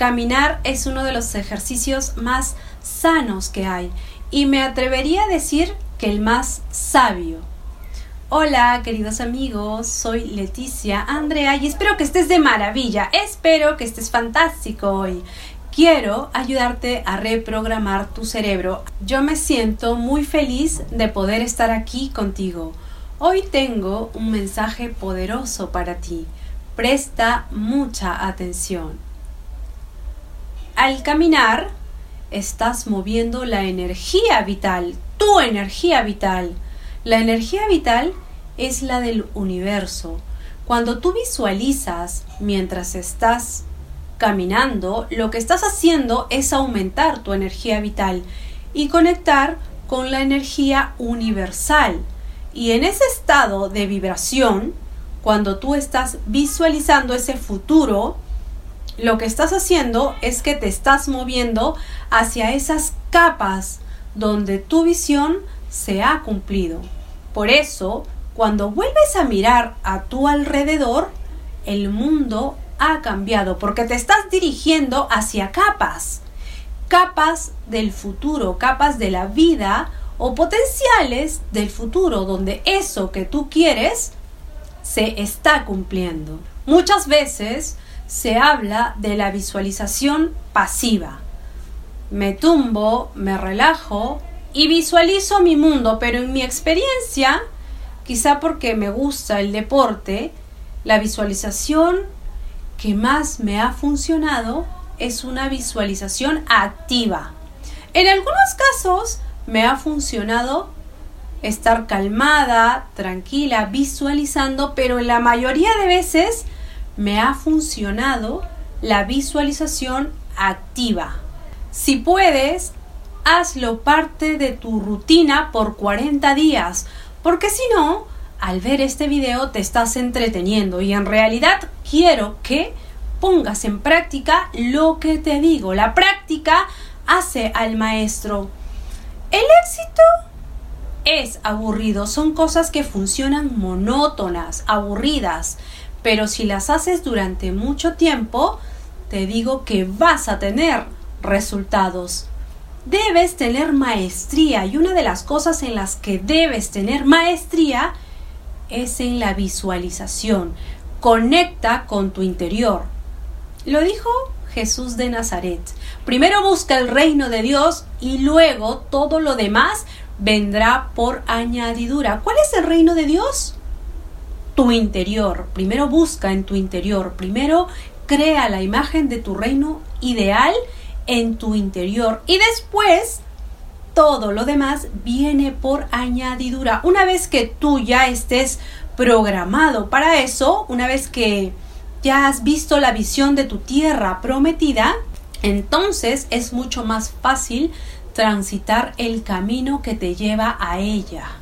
Caminar es uno de los ejercicios más sanos que hay y me atrevería a decir que el más sabio. Hola queridos amigos, soy Leticia Andrea y espero que estés de maravilla, espero que estés fantástico hoy. Quiero ayudarte a reprogramar tu cerebro. Yo me siento muy feliz de poder estar aquí contigo. Hoy tengo un mensaje poderoso para ti. Presta mucha atención. Al caminar, estás moviendo la energía vital, tu energía vital. La energía vital es la del universo. Cuando tú visualizas mientras estás caminando, lo que estás haciendo es aumentar tu energía vital y conectar con la energía universal. Y en ese estado de vibración, cuando tú estás visualizando ese futuro, lo que estás haciendo es que te estás moviendo hacia esas capas donde tu visión se ha cumplido. Por eso, cuando vuelves a mirar a tu alrededor, el mundo ha cambiado porque te estás dirigiendo hacia capas, capas del futuro, capas de la vida o potenciales del futuro donde eso que tú quieres se está cumpliendo. Muchas veces se habla de la visualización pasiva. Me tumbo, me relajo y visualizo mi mundo, pero en mi experiencia, quizá porque me gusta el deporte, la visualización que más me ha funcionado es una visualización activa. En algunos casos me ha funcionado estar calmada, tranquila, visualizando, pero en la mayoría de veces me ha funcionado la visualización activa. Si puedes, hazlo parte de tu rutina por 40 días, porque si no, al ver este video te estás entreteniendo y en realidad quiero que pongas en práctica lo que te digo. La práctica hace al maestro. El éxito es aburrido, son cosas que funcionan monótonas, aburridas, pero si las haces durante mucho tiempo, te digo que vas a tener resultados. Debes tener maestría y una de las cosas en las que debes tener maestría es en la visualización. Conecta con tu interior. Lo dijo Jesús de Nazaret. Primero busca el reino de Dios y luego todo lo demás vendrá por añadidura. ¿Cuál es el reino de Dios? Tu interior. Primero busca en tu interior. Primero crea la imagen de tu reino ideal en tu interior. Y después todo lo demás viene por añadidura. Una vez que tú ya estés programado para eso, una vez que ya has visto la visión de tu tierra prometida, entonces es mucho más fácil transitar el camino que te lleva a ella.